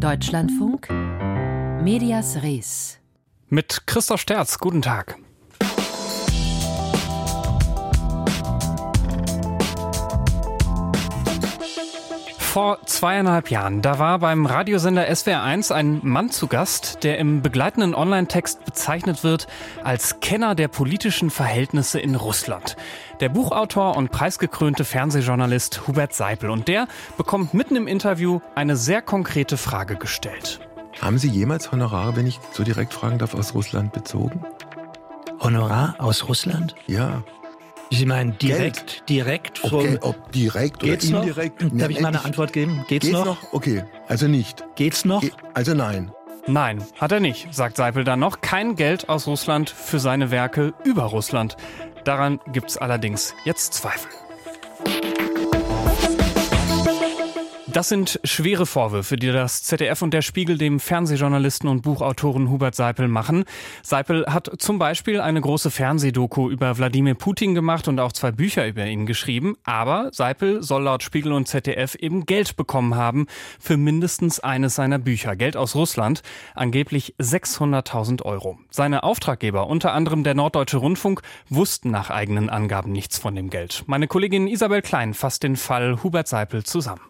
Deutschlandfunk Medias Res. Mit Christoph Sterz, guten Tag. Vor zweieinhalb Jahren, da war beim Radiosender SWR1 ein Mann zu Gast, der im begleitenden Online-Text bezeichnet wird als Kenner der politischen Verhältnisse in Russland. Der Buchautor und preisgekrönte Fernsehjournalist Hubert Seipel. Und der bekommt mitten im Interview eine sehr konkrete Frage gestellt. Haben Sie jemals Honorare, wenn ich so direkt fragen darf, aus Russland bezogen? Honorar aus Russland? Ja. Sie meinen direkt, Geld. direkt vom okay, ob direkt Geht's oder indirekt? Noch? Darf ich mal eine Antwort geben? Geht's, Geht's noch? noch? Okay, also nicht. Geht's noch? Ge also nein. Nein, hat er nicht, sagt Seipel dann noch. Kein Geld aus Russland für seine Werke über Russland. Daran gibt's allerdings jetzt Zweifel. Das sind schwere Vorwürfe, die das ZDF und der Spiegel dem Fernsehjournalisten und Buchautoren Hubert Seipel machen. Seipel hat zum Beispiel eine große Fernsehdoku über Wladimir Putin gemacht und auch zwei Bücher über ihn geschrieben. Aber Seipel soll laut Spiegel und ZDF eben Geld bekommen haben für mindestens eines seiner Bücher. Geld aus Russland. Angeblich 600.000 Euro. Seine Auftraggeber, unter anderem der Norddeutsche Rundfunk, wussten nach eigenen Angaben nichts von dem Geld. Meine Kollegin Isabel Klein fasst den Fall Hubert Seipel zusammen.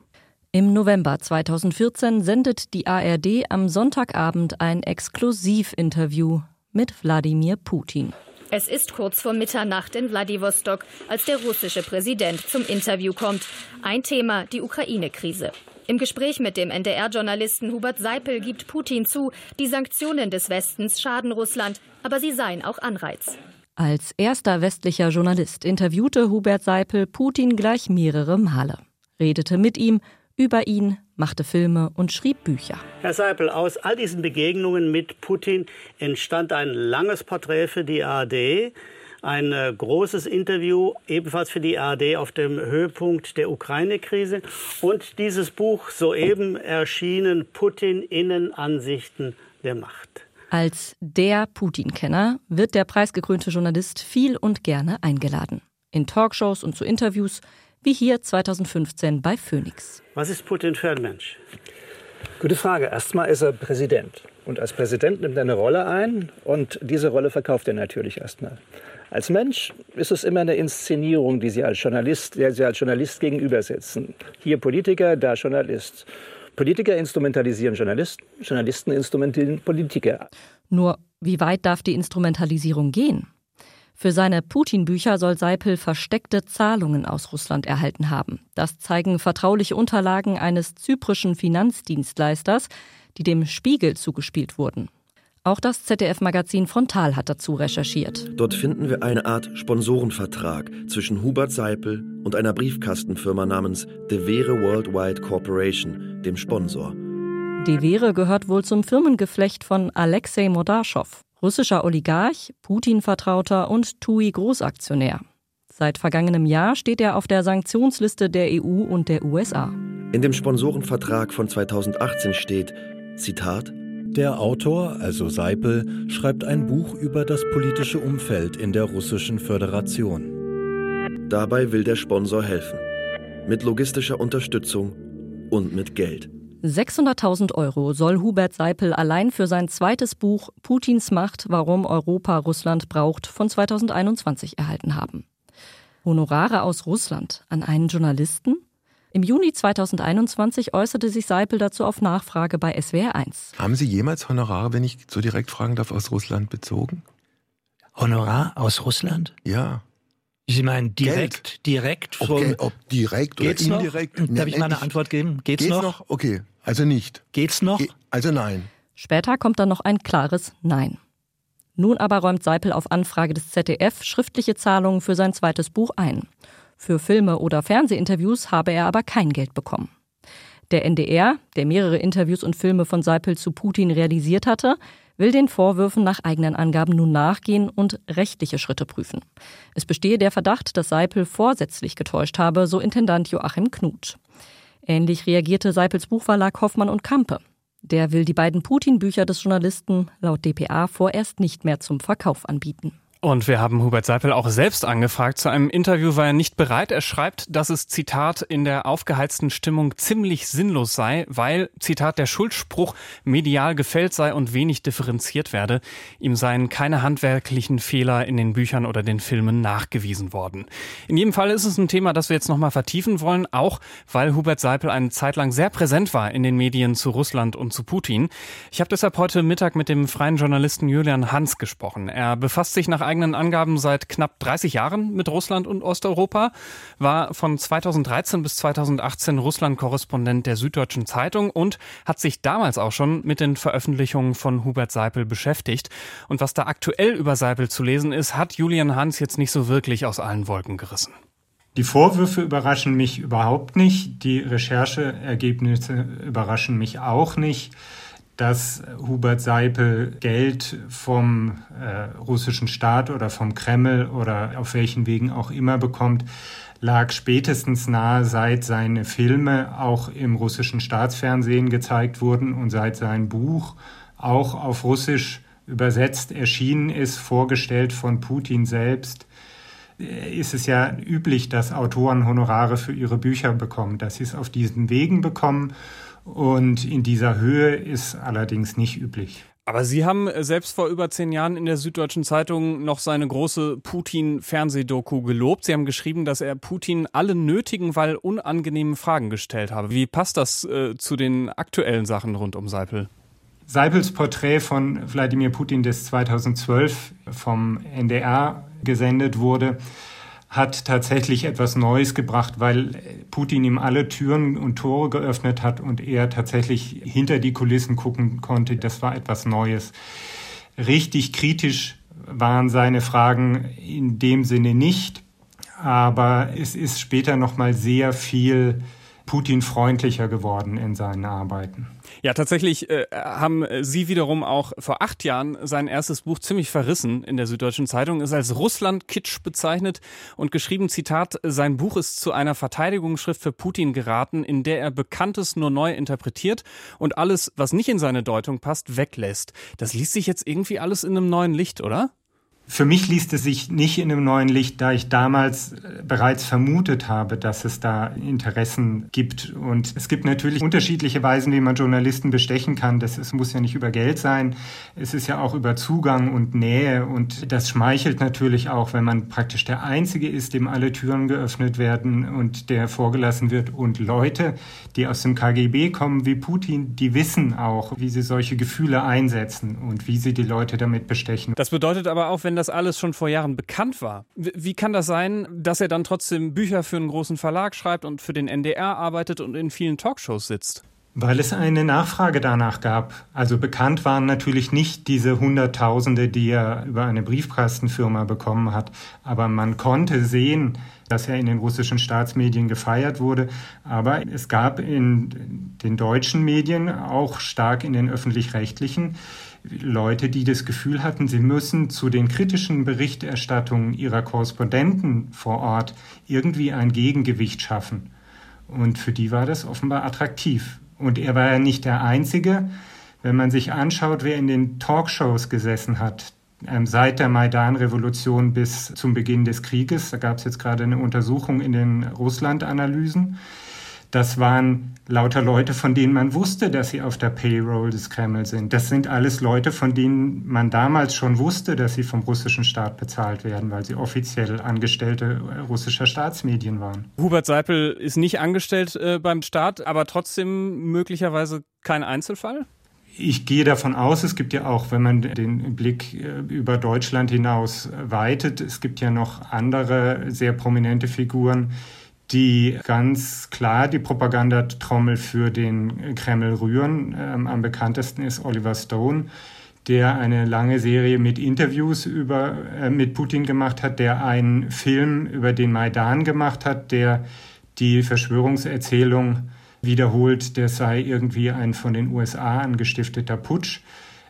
Im November 2014 sendet die ARD am Sonntagabend ein Exklusivinterview mit Wladimir Putin. Es ist kurz vor Mitternacht in Wladiwostok, als der russische Präsident zum Interview kommt. Ein Thema, die Ukraine-Krise. Im Gespräch mit dem NDR-Journalisten Hubert Seipel gibt Putin zu, die Sanktionen des Westens schaden Russland, aber sie seien auch Anreiz. Als erster westlicher Journalist interviewte Hubert Seipel Putin gleich mehrere Male, redete mit ihm über ihn, machte Filme und schrieb Bücher. Herr Seipel, aus all diesen Begegnungen mit Putin entstand ein langes Porträt für die ARD, ein äh, großes Interview ebenfalls für die ARD auf dem Höhepunkt der Ukraine-Krise und dieses Buch soeben erschienen Putin Innenansichten der Macht. Als der Putin-Kenner wird der preisgekrönte Journalist viel und gerne eingeladen. In Talkshows und zu Interviews wie hier 2015 bei Phoenix. Was ist Putin für ein Mensch? Gute Frage. Erstmal ist er Präsident. Und als Präsident nimmt er eine Rolle ein und diese Rolle verkauft er natürlich erstmal. Als Mensch ist es immer eine Inszenierung, die Sie als Journalist, der Sie als Journalist gegenübersetzen. Hier Politiker, da Journalist. Politiker instrumentalisieren Journalisten, Journalisten instrumentalisieren Politiker. Nur wie weit darf die Instrumentalisierung gehen? Für seine Putin-Bücher soll Seipel versteckte Zahlungen aus Russland erhalten haben. Das zeigen vertrauliche Unterlagen eines zyprischen Finanzdienstleisters, die dem Spiegel zugespielt wurden. Auch das ZDF-Magazin Frontal hat dazu recherchiert. Dort finden wir eine Art Sponsorenvertrag zwischen Hubert Seipel und einer Briefkastenfirma namens De Vere Worldwide Corporation, dem Sponsor. De Vere gehört wohl zum Firmengeflecht von Alexei Modaschow russischer Oligarch, Putin-Vertrauter und TUI-Großaktionär. Seit vergangenem Jahr steht er auf der Sanktionsliste der EU und der USA. In dem Sponsorenvertrag von 2018 steht, Zitat, der Autor, also Seipel, schreibt ein Buch über das politische Umfeld in der russischen Föderation. Dabei will der Sponsor helfen. Mit logistischer Unterstützung und mit Geld. 600.000 Euro soll Hubert Seipel allein für sein zweites Buch Putins Macht, warum Europa Russland braucht, von 2021 erhalten haben. Honorare aus Russland an einen Journalisten? Im Juni 2021 äußerte sich Seipel dazu auf Nachfrage bei SWR1. Haben Sie jemals Honorare, wenn ich so direkt fragen darf, aus Russland bezogen? Honorar aus Russland? Ja. Sie meinen direkt, Geld. direkt vom. Okay, ob direkt oder indirekt? Noch? Darf ich mal eine Antwort geben? Geht's, Geht's noch? noch? Okay, also nicht. Geht's noch? Also nein. Später kommt dann noch ein klares Nein. Nun aber räumt Seipel auf Anfrage des ZDF schriftliche Zahlungen für sein zweites Buch ein. Für Filme oder Fernsehinterviews habe er aber kein Geld bekommen. Der NDR, der mehrere Interviews und Filme von Seipel zu Putin realisiert hatte, will den Vorwürfen nach eigenen Angaben nun nachgehen und rechtliche Schritte prüfen. Es bestehe der Verdacht, dass Seipel vorsätzlich getäuscht habe, so Intendant Joachim Knut. Ähnlich reagierte Seipels Buchverlag Hoffmann und Kampe. Der will die beiden Putin-Bücher des Journalisten laut dpa vorerst nicht mehr zum Verkauf anbieten. Und wir haben Hubert Seipel auch selbst angefragt. Zu einem Interview war er nicht bereit. Er schreibt, dass es, Zitat, in der aufgeheizten Stimmung ziemlich sinnlos sei, weil, Zitat, der Schuldspruch medial gefällt sei und wenig differenziert werde. Ihm seien keine handwerklichen Fehler in den Büchern oder den Filmen nachgewiesen worden. In jedem Fall ist es ein Thema, das wir jetzt nochmal vertiefen wollen, auch weil Hubert Seipel eine Zeit lang sehr präsent war in den Medien zu Russland und zu Putin. Ich habe deshalb heute Mittag mit dem freien Journalisten Julian Hans gesprochen. Er befasst sich nach eigenen Angaben seit knapp 30 Jahren mit Russland und Osteuropa, war von 2013 bis 2018 Russland-Korrespondent der Süddeutschen Zeitung und hat sich damals auch schon mit den Veröffentlichungen von Hubert Seipel beschäftigt. Und was da aktuell über Seipel zu lesen ist, hat Julian Hans jetzt nicht so wirklich aus allen Wolken gerissen. Die Vorwürfe überraschen mich überhaupt nicht. Die Rechercheergebnisse überraschen mich auch nicht dass Hubert Seipel Geld vom äh, russischen Staat oder vom Kreml oder auf welchen Wegen auch immer bekommt, lag spätestens nahe, seit seine Filme auch im russischen Staatsfernsehen gezeigt wurden und seit sein Buch auch auf Russisch übersetzt erschienen ist, vorgestellt von Putin selbst äh, ist es ja üblich, dass Autoren Honorare für ihre Bücher bekommen, dass sie es auf diesen Wegen bekommen und in dieser Höhe ist allerdings nicht üblich. Aber Sie haben selbst vor über zehn Jahren in der Süddeutschen Zeitung noch seine große Putin-Fernsehdoku gelobt. Sie haben geschrieben, dass er Putin alle nötigen, weil unangenehmen Fragen gestellt habe. Wie passt das äh, zu den aktuellen Sachen rund um Seipel? Seipels Porträt von Wladimir Putin, das 2012 vom NDR gesendet wurde, hat tatsächlich etwas Neues gebracht, weil Putin ihm alle Türen und Tore geöffnet hat und er tatsächlich hinter die Kulissen gucken konnte. Das war etwas Neues. Richtig kritisch waren seine Fragen in dem Sinne nicht, aber es ist später noch mal sehr viel Putin freundlicher geworden in seinen Arbeiten. Ja, tatsächlich äh, haben Sie wiederum auch vor acht Jahren sein erstes Buch ziemlich verrissen in der Süddeutschen Zeitung, ist als Russland-Kitsch bezeichnet und geschrieben, Zitat, sein Buch ist zu einer Verteidigungsschrift für Putin geraten, in der er Bekanntes nur neu interpretiert und alles, was nicht in seine Deutung passt, weglässt. Das liest sich jetzt irgendwie alles in einem neuen Licht, oder? Für mich liest es sich nicht in einem neuen Licht, da ich damals äh, bereits vermutet habe, dass es da Interessen gibt. Und es gibt natürlich unterschiedliche Weisen, wie man Journalisten bestechen kann. Das es muss ja nicht über Geld sein. Es ist ja auch über Zugang und Nähe. Und das schmeichelt natürlich auch, wenn man praktisch der Einzige ist, dem alle Türen geöffnet werden und der vorgelassen wird. Und Leute, die aus dem KGB kommen, wie Putin, die wissen auch, wie sie solche Gefühle einsetzen und wie sie die Leute damit bestechen. Das bedeutet aber auch, wenn das alles schon vor Jahren bekannt war. Wie kann das sein, dass er dann trotzdem Bücher für einen großen Verlag schreibt und für den NDR arbeitet und in vielen Talkshows sitzt? Weil es eine Nachfrage danach gab. Also bekannt waren natürlich nicht diese Hunderttausende, die er über eine Briefkastenfirma bekommen hat. Aber man konnte sehen, dass er in den russischen Staatsmedien gefeiert wurde. Aber es gab in den deutschen Medien, auch stark in den öffentlich-rechtlichen, Leute, die das Gefühl hatten, sie müssen zu den kritischen Berichterstattungen ihrer Korrespondenten vor Ort irgendwie ein Gegengewicht schaffen. Und für die war das offenbar attraktiv. Und er war ja nicht der Einzige. Wenn man sich anschaut, wer in den Talkshows gesessen hat, ähm, seit der Maidan-Revolution bis zum Beginn des Krieges, da gab es jetzt gerade eine Untersuchung in den Russland-Analysen, das waren lauter Leute, von denen man wusste, dass sie auf der Payroll des Kreml sind. Das sind alles Leute, von denen man damals schon wusste, dass sie vom russischen Staat bezahlt werden, weil sie offiziell Angestellte russischer Staatsmedien waren. Hubert Seipel ist nicht angestellt äh, beim Staat, aber trotzdem möglicherweise kein Einzelfall? Ich gehe davon aus, es gibt ja auch, wenn man den Blick äh, über Deutschland hinaus weitet, es gibt ja noch andere sehr prominente Figuren, die ganz klar die Propagandatrommel für den Kreml rühren. Ähm, am bekanntesten ist Oliver Stone, der eine lange Serie mit Interviews über, äh, mit Putin gemacht hat, der einen Film über den Maidan gemacht hat, der die Verschwörungserzählung wiederholt, der sei irgendwie ein von den USA angestifteter Putsch.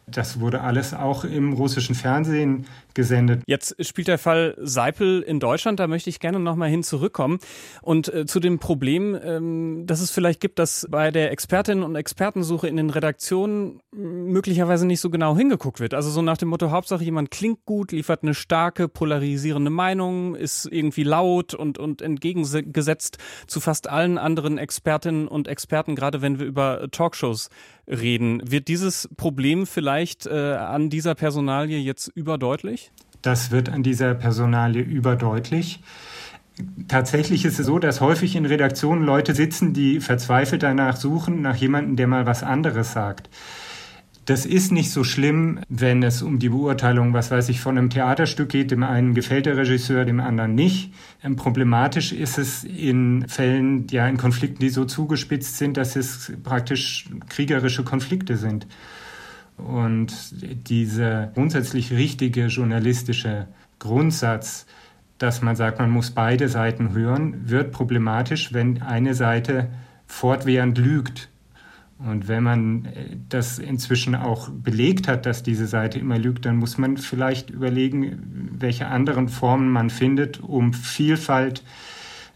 Das wurde alles auch im russischen Fernsehen gesendet. Jetzt spielt der Fall Seipel in Deutschland, da möchte ich gerne nochmal hin zurückkommen. Und äh, zu dem Problem, ähm, das es vielleicht gibt, dass bei der Expertinnen und Expertensuche in den Redaktionen möglicherweise nicht so genau hingeguckt wird. Also so nach dem Motto, Hauptsache jemand klingt gut, liefert eine starke, polarisierende Meinung, ist irgendwie laut und, und entgegengesetzt zu fast allen anderen Expertinnen und Experten, gerade wenn wir über Talkshows reden. Wird dieses Problem vielleicht äh, an dieser Personalie jetzt überdeutlich? Das wird an dieser Personalie überdeutlich. Tatsächlich ist es so, dass häufig in Redaktionen Leute sitzen, die verzweifelt danach suchen, nach jemandem, der mal was anderes sagt. Das ist nicht so schlimm, wenn es um die Beurteilung, was weiß ich, von einem Theaterstück geht. Dem einen gefällt der Regisseur, dem anderen nicht. Ähm, problematisch ist es in Fällen, ja, in Konflikten, die so zugespitzt sind, dass es praktisch kriegerische Konflikte sind. Und dieser grundsätzlich richtige journalistische Grundsatz, dass man sagt, man muss beide Seiten hören, wird problematisch, wenn eine Seite fortwährend lügt und wenn man äh, das inzwischen auch belegt hat, dass diese Seite immer lügt, dann muss man vielleicht überlegen, welche anderen Formen man findet, um Vielfalt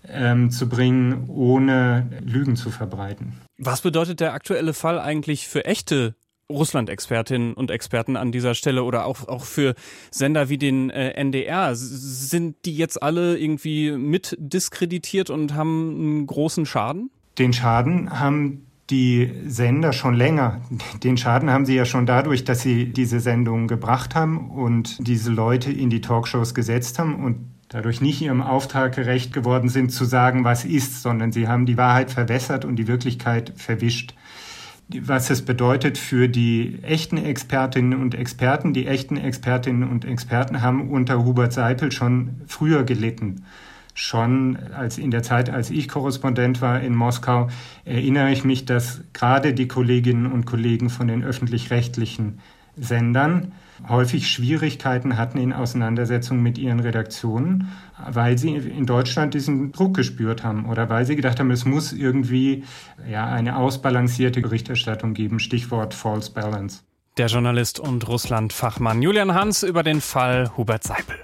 ähm, zu bringen, ohne Lügen zu verbreiten. Was bedeutet der aktuelle Fall eigentlich für echte Russland-Expertinnen und Experten an dieser Stelle oder auch, auch für Sender wie den äh, NDR? Sind die jetzt alle irgendwie mit diskreditiert und haben einen großen Schaden? Den Schaden haben die Sender schon länger. Den Schaden haben sie ja schon dadurch, dass sie diese Sendungen gebracht haben und diese Leute in die Talkshows gesetzt haben und dadurch nicht ihrem Auftrag gerecht geworden sind, zu sagen, was ist, sondern sie haben die Wahrheit verwässert und die Wirklichkeit verwischt. Was es bedeutet für die echten Expertinnen und Experten, die echten Expertinnen und Experten haben unter Hubert Seipel schon früher gelitten. Schon als in der Zeit, als ich Korrespondent war in Moskau, erinnere ich mich, dass gerade die Kolleginnen und Kollegen von den öffentlich-rechtlichen Sendern häufig Schwierigkeiten hatten in Auseinandersetzung mit ihren Redaktionen, weil sie in Deutschland diesen Druck gespürt haben oder weil sie gedacht haben, es muss irgendwie ja, eine ausbalancierte Berichterstattung geben. Stichwort False Balance. Der Journalist und Russland-Fachmann Julian Hans über den Fall Hubert Seipel.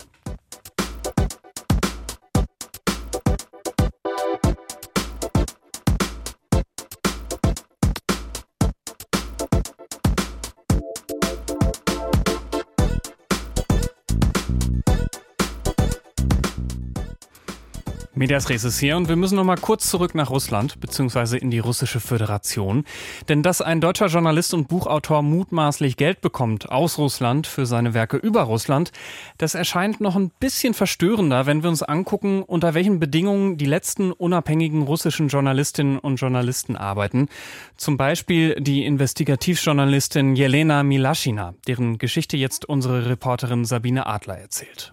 Medias Res ist hier und wir müssen noch mal kurz zurück nach Russland bzw. in die russische Föderation. Denn dass ein deutscher Journalist und Buchautor mutmaßlich Geld bekommt aus Russland für seine Werke über Russland, das erscheint noch ein bisschen verstörender, wenn wir uns angucken, unter welchen Bedingungen die letzten unabhängigen russischen Journalistinnen und Journalisten arbeiten. Zum Beispiel die Investigativjournalistin Jelena Milaschina, deren Geschichte jetzt unsere Reporterin Sabine Adler erzählt.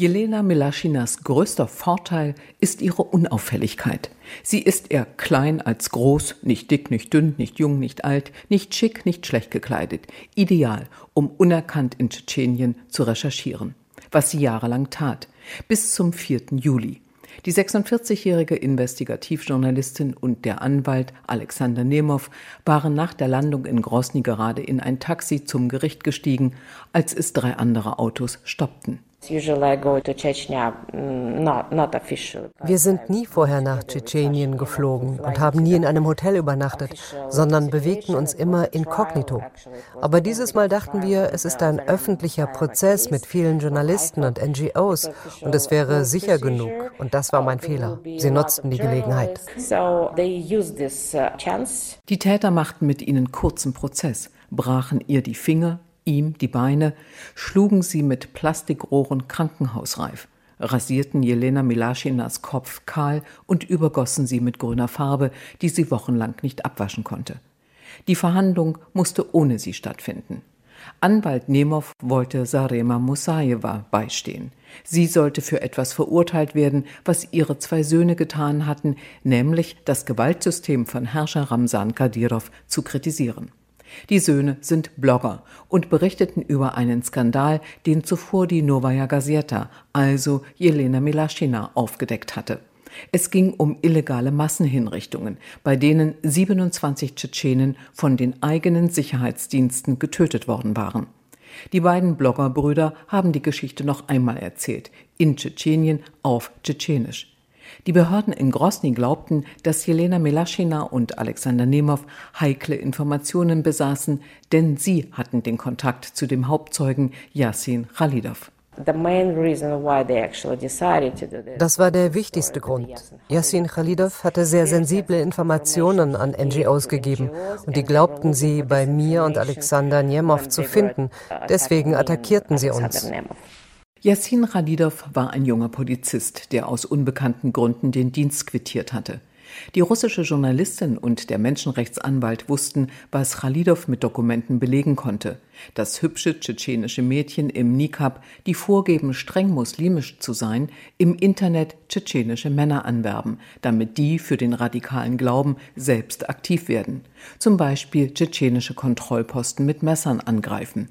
Jelena Milaschinas größter Vorteil ist ihre Unauffälligkeit. Sie ist eher klein als groß, nicht dick, nicht dünn, nicht jung, nicht alt, nicht schick, nicht schlecht gekleidet. Ideal, um unerkannt in Tschetschenien zu recherchieren. Was sie jahrelang tat. Bis zum 4. Juli. Die 46-jährige Investigativjournalistin und der Anwalt Alexander Nemov waren nach der Landung in Grosny gerade in ein Taxi zum Gericht gestiegen, als es drei andere Autos stoppten. Wir sind nie vorher nach Tschetschenien geflogen und haben nie in einem Hotel übernachtet, sondern bewegten uns immer inkognito. Aber dieses Mal dachten wir, es ist ein öffentlicher Prozess mit vielen Journalisten und NGOs und es wäre sicher genug. Und das war mein Fehler. Sie nutzten die Gelegenheit. Uh, die Täter machten mit ihnen kurzen Prozess, brachen ihr die Finger, ihm die Beine, schlugen sie mit Plastikrohren krankenhausreif, rasierten Jelena Milaschinas Kopf kahl und übergossen sie mit grüner Farbe, die sie wochenlang nicht abwaschen konnte. Die Verhandlung musste ohne sie stattfinden. Anwalt Nemov wollte Sarema Musajewa beistehen. Sie sollte für etwas verurteilt werden, was ihre zwei Söhne getan hatten, nämlich das Gewaltsystem von Herrscher Ramsan Kadyrov zu kritisieren. Die Söhne sind Blogger und berichteten über einen Skandal, den zuvor die Novaya Gazeta, also Jelena Milaschina, aufgedeckt hatte. Es ging um illegale Massenhinrichtungen, bei denen 27 Tschetschenen von den eigenen Sicherheitsdiensten getötet worden waren. Die beiden Bloggerbrüder haben die Geschichte noch einmal erzählt, in Tschetschenien auf Tschetschenisch. Die Behörden in Grosny glaubten, dass Jelena Melaschina und Alexander Nemov heikle Informationen besaßen, denn sie hatten den Kontakt zu dem Hauptzeugen Yassin Khalidov. Das war der wichtigste Grund. Yassin Khalidov hatte sehr sensible Informationen an NGOs gegeben und die glaubten sie bei mir und Alexander Niemov zu finden. Deswegen attackierten sie uns. Yassin Khalidov war ein junger Polizist, der aus unbekannten Gründen den Dienst quittiert hatte. Die russische Journalistin und der Menschenrechtsanwalt wussten, was Khalidov mit Dokumenten belegen konnte. Dass hübsche tschetschenische Mädchen im Nikab, die vorgeben, streng muslimisch zu sein, im Internet tschetschenische Männer anwerben, damit die für den radikalen Glauben selbst aktiv werden. Zum Beispiel tschetschenische Kontrollposten mit Messern angreifen.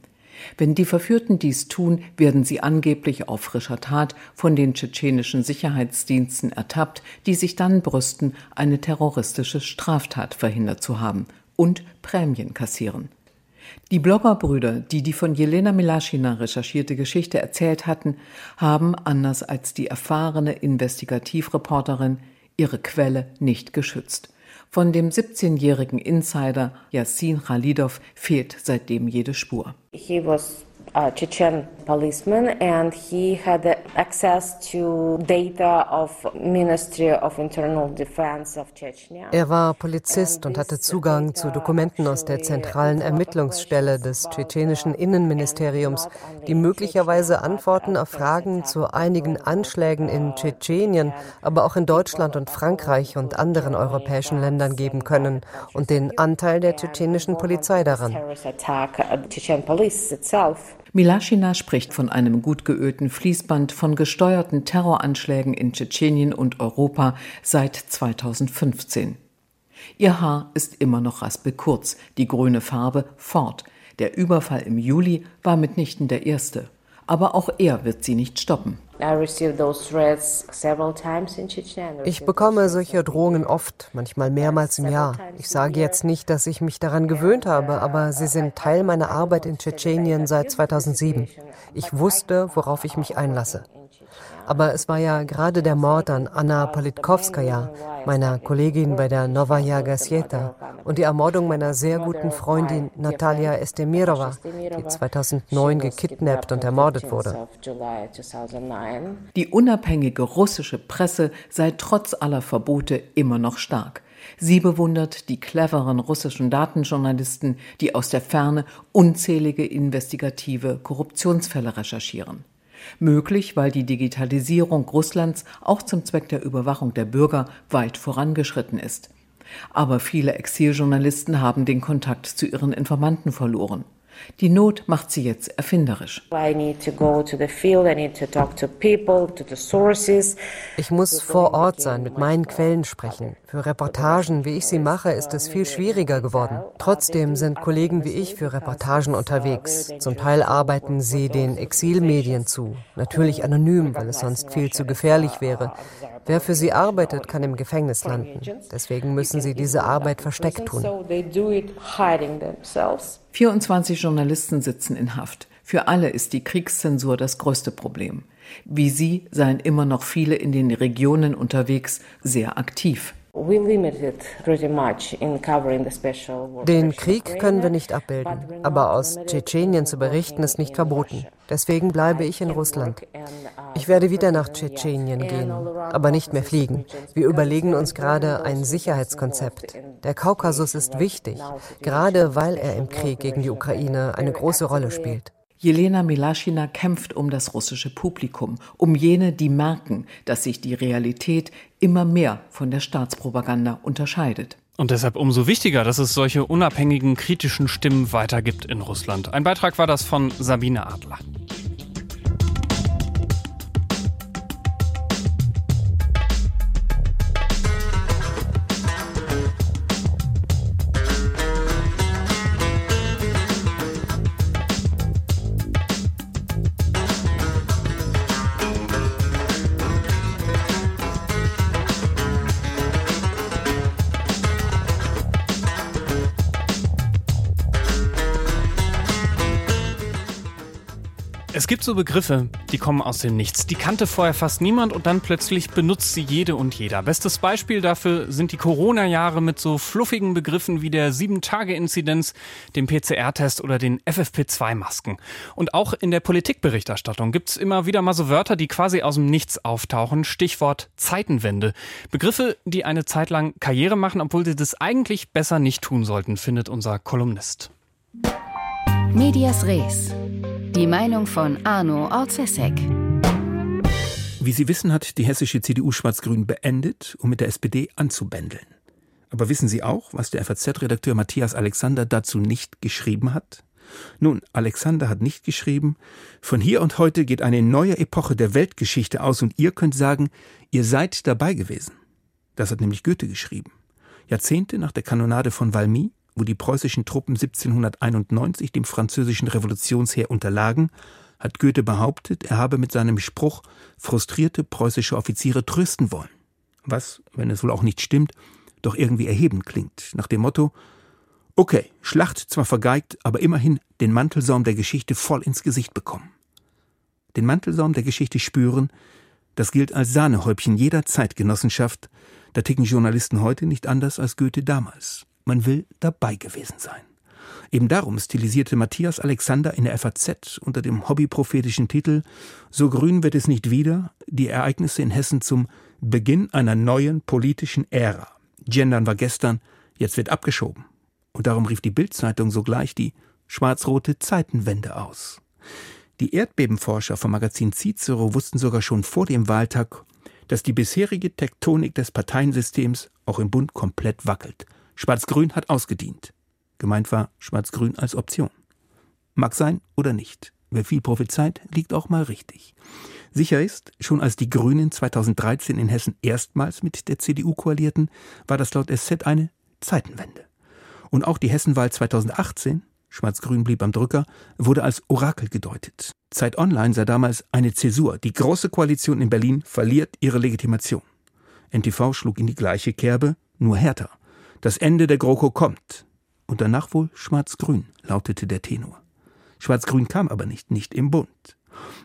Wenn die Verführten dies tun, werden sie angeblich auf frischer Tat von den tschetschenischen Sicherheitsdiensten ertappt, die sich dann brüsten, eine terroristische Straftat verhindert zu haben und Prämien kassieren. Die Bloggerbrüder, die die von Jelena Milaschina recherchierte Geschichte erzählt hatten, haben, anders als die erfahrene Investigativreporterin, ihre Quelle nicht geschützt. Von dem 17-jährigen Insider Yassin Khalidov fehlt seitdem jede Spur. He was a Chechen policeman and he had access to data of Ministry of Internal Defense of Chechnya. Er war Polizist und hatte Zugang zu Dokumenten aus der zentralen Ermittlungsstelle des tschetschenischen Innenministeriums, die möglicherweise Antworten auf Fragen zu einigen Anschlägen in Tschetschenien, aber auch in Deutschland und Frankreich und anderen europäischen Ländern geben können und den Anteil der tschetschenischen Polizei daran. Milaschina spricht von einem gut geölten Fließband von gesteuerten Terroranschlägen in Tschetschenien und Europa seit 2015. Ihr Haar ist immer noch raspelkurz, die grüne Farbe fort. Der Überfall im Juli war mitnichten der erste. Aber auch er wird sie nicht stoppen. Ich bekomme solche Drohungen oft, manchmal mehrmals im Jahr. Ich sage jetzt nicht, dass ich mich daran gewöhnt habe, aber sie sind Teil meiner Arbeit in Tschetschenien seit 2007. Ich wusste, worauf ich mich einlasse. Aber es war ja gerade der Mord an Anna Politkovskaya, meiner Kollegin bei der Novaya Gazeta, und die Ermordung meiner sehr guten Freundin Natalia Estemirova, die 2009 gekidnappt und ermordet wurde. Die unabhängige russische Presse sei trotz aller Verbote immer noch stark. Sie bewundert die cleveren russischen Datenjournalisten, die aus der Ferne unzählige investigative Korruptionsfälle recherchieren. Möglich, weil die Digitalisierung Russlands auch zum Zweck der Überwachung der Bürger weit vorangeschritten ist. Aber viele Exiljournalisten haben den Kontakt zu ihren Informanten verloren. Die Not macht sie jetzt erfinderisch. Ich muss vor Ort sein, mit meinen Quellen sprechen. Für Reportagen, wie ich sie mache, ist es viel schwieriger geworden. Trotzdem sind Kollegen wie ich für Reportagen unterwegs. Zum Teil arbeiten sie den Exilmedien zu. Natürlich anonym, weil es sonst viel zu gefährlich wäre. Wer für sie arbeitet, kann im Gefängnis landen. Deswegen müssen sie diese Arbeit versteckt tun. 24 Journalisten sitzen in Haft. Für alle ist die Kriegszensur das größte Problem. Wie sie seien immer noch viele in den Regionen unterwegs sehr aktiv. Den Krieg können wir nicht abbilden, aber aus Tschetschenien zu berichten ist nicht verboten. Deswegen bleibe ich in Russland. Ich werde wieder nach Tschetschenien gehen, aber nicht mehr fliegen. Wir überlegen uns gerade ein Sicherheitskonzept. Der Kaukasus ist wichtig, gerade weil er im Krieg gegen die Ukraine eine große Rolle spielt. Jelena Milaschina kämpft um das russische Publikum, um jene, die merken, dass sich die Realität immer mehr von der Staatspropaganda unterscheidet. Und deshalb umso wichtiger, dass es solche unabhängigen kritischen Stimmen weitergibt in Russland. Ein Beitrag war das von Sabine Adler. Gibt so Begriffe, die kommen aus dem Nichts. Die kannte vorher fast niemand und dann plötzlich benutzt sie jede und jeder. Bestes Beispiel dafür sind die Corona-Jahre mit so fluffigen Begriffen wie der 7-Tage-Inzidenz, dem PCR-Test oder den FFP2-Masken. Und auch in der Politikberichterstattung gibt es immer wieder mal so Wörter, die quasi aus dem Nichts auftauchen. Stichwort Zeitenwende. Begriffe, die eine Zeit lang Karriere machen, obwohl sie das eigentlich besser nicht tun sollten, findet unser Kolumnist. Medias Res. Die Meinung von Arno Orzesek. Wie Sie wissen, hat die hessische CDU Schwarz-Grün beendet, um mit der SPD anzubändeln. Aber wissen Sie auch, was der FAZ-Redakteur Matthias Alexander dazu nicht geschrieben hat? Nun, Alexander hat nicht geschrieben, von hier und heute geht eine neue Epoche der Weltgeschichte aus und ihr könnt sagen, ihr seid dabei gewesen. Das hat nämlich Goethe geschrieben. Jahrzehnte nach der Kanonade von Valmy wo die preußischen Truppen 1791 dem französischen Revolutionsheer unterlagen, hat Goethe behauptet, er habe mit seinem Spruch frustrierte preußische Offiziere trösten wollen. Was, wenn es wohl auch nicht stimmt, doch irgendwie erhebend klingt, nach dem Motto Okay, Schlacht zwar vergeigt, aber immerhin den Mantelsaum der Geschichte voll ins Gesicht bekommen. Den Mantelsaum der Geschichte spüren, das gilt als Sahnehäubchen jeder Zeitgenossenschaft, da ticken Journalisten heute nicht anders als Goethe damals. Man will dabei gewesen sein. Eben darum stilisierte Matthias Alexander in der FAZ unter dem hobbyprophetischen Titel So grün wird es nicht wieder die Ereignisse in Hessen zum Beginn einer neuen politischen Ära. Gendern war gestern, jetzt wird abgeschoben. Und darum rief die Bildzeitung sogleich die schwarz-rote Zeitenwende aus. Die Erdbebenforscher vom Magazin Cicero wussten sogar schon vor dem Wahltag, dass die bisherige Tektonik des Parteiensystems auch im Bund komplett wackelt – Schwarz-Grün hat ausgedient. Gemeint war Schwarz-Grün als Option. Mag sein oder nicht. Wer viel prophezeit, liegt auch mal richtig. Sicher ist, schon als die Grünen 2013 in Hessen erstmals mit der CDU koalierten, war das laut SZ eine Zeitenwende. Und auch die Hessenwahl 2018, Schwarz-Grün blieb am Drücker, wurde als Orakel gedeutet. Zeit Online sah damals eine Zäsur. Die große Koalition in Berlin verliert ihre Legitimation. NTV schlug in die gleiche Kerbe, nur härter. Das Ende der GroKo kommt. Und danach wohl Schwarz-Grün, lautete der Tenor. Schwarz-Grün kam aber nicht, nicht im Bund.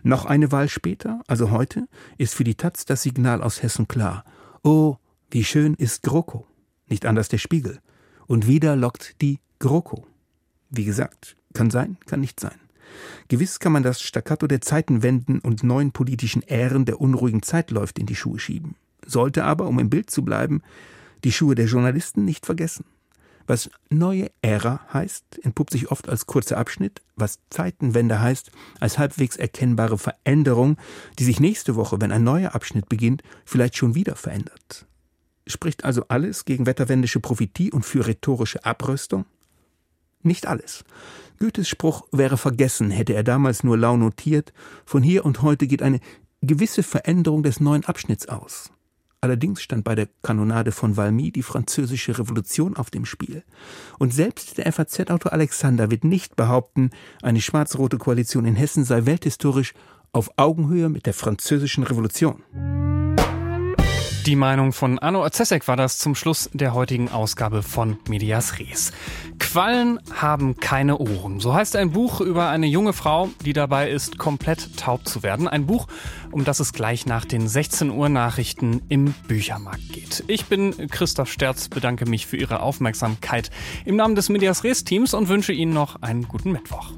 Noch eine Wahl später, also heute, ist für die Taz das Signal aus Hessen klar. Oh, wie schön ist GroKo. Nicht anders der Spiegel. Und wieder lockt die GroKo. Wie gesagt, kann sein, kann nicht sein. Gewiss kann man das Staccato der Zeitenwenden und neuen politischen Ähren der unruhigen Zeit läuft in die Schuhe schieben. Sollte aber, um im Bild zu bleiben, die Schuhe der Journalisten nicht vergessen. Was neue Ära heißt, entpuppt sich oft als kurzer Abschnitt, was Zeitenwende heißt, als halbwegs erkennbare Veränderung, die sich nächste Woche, wenn ein neuer Abschnitt beginnt, vielleicht schon wieder verändert. Spricht also alles gegen wetterwendische Prophetie und für rhetorische Abrüstung? Nicht alles. Goethes Spruch wäre vergessen, hätte er damals nur lau notiert, von hier und heute geht eine gewisse Veränderung des neuen Abschnitts aus. Allerdings stand bei der Kanonade von Valmy die französische Revolution auf dem Spiel. Und selbst der FAZ-Autor Alexander wird nicht behaupten, eine schwarz-rote Koalition in Hessen sei welthistorisch auf Augenhöhe mit der französischen Revolution. Die Meinung von Arno Ozesek war das zum Schluss der heutigen Ausgabe von Medias Res. Quallen haben keine Ohren. So heißt ein Buch über eine junge Frau, die dabei ist, komplett taub zu werden. Ein Buch, um das es gleich nach den 16 Uhr Nachrichten im Büchermarkt geht. Ich bin Christoph Sterz, bedanke mich für Ihre Aufmerksamkeit im Namen des Medias Res Teams und wünsche Ihnen noch einen guten Mittwoch.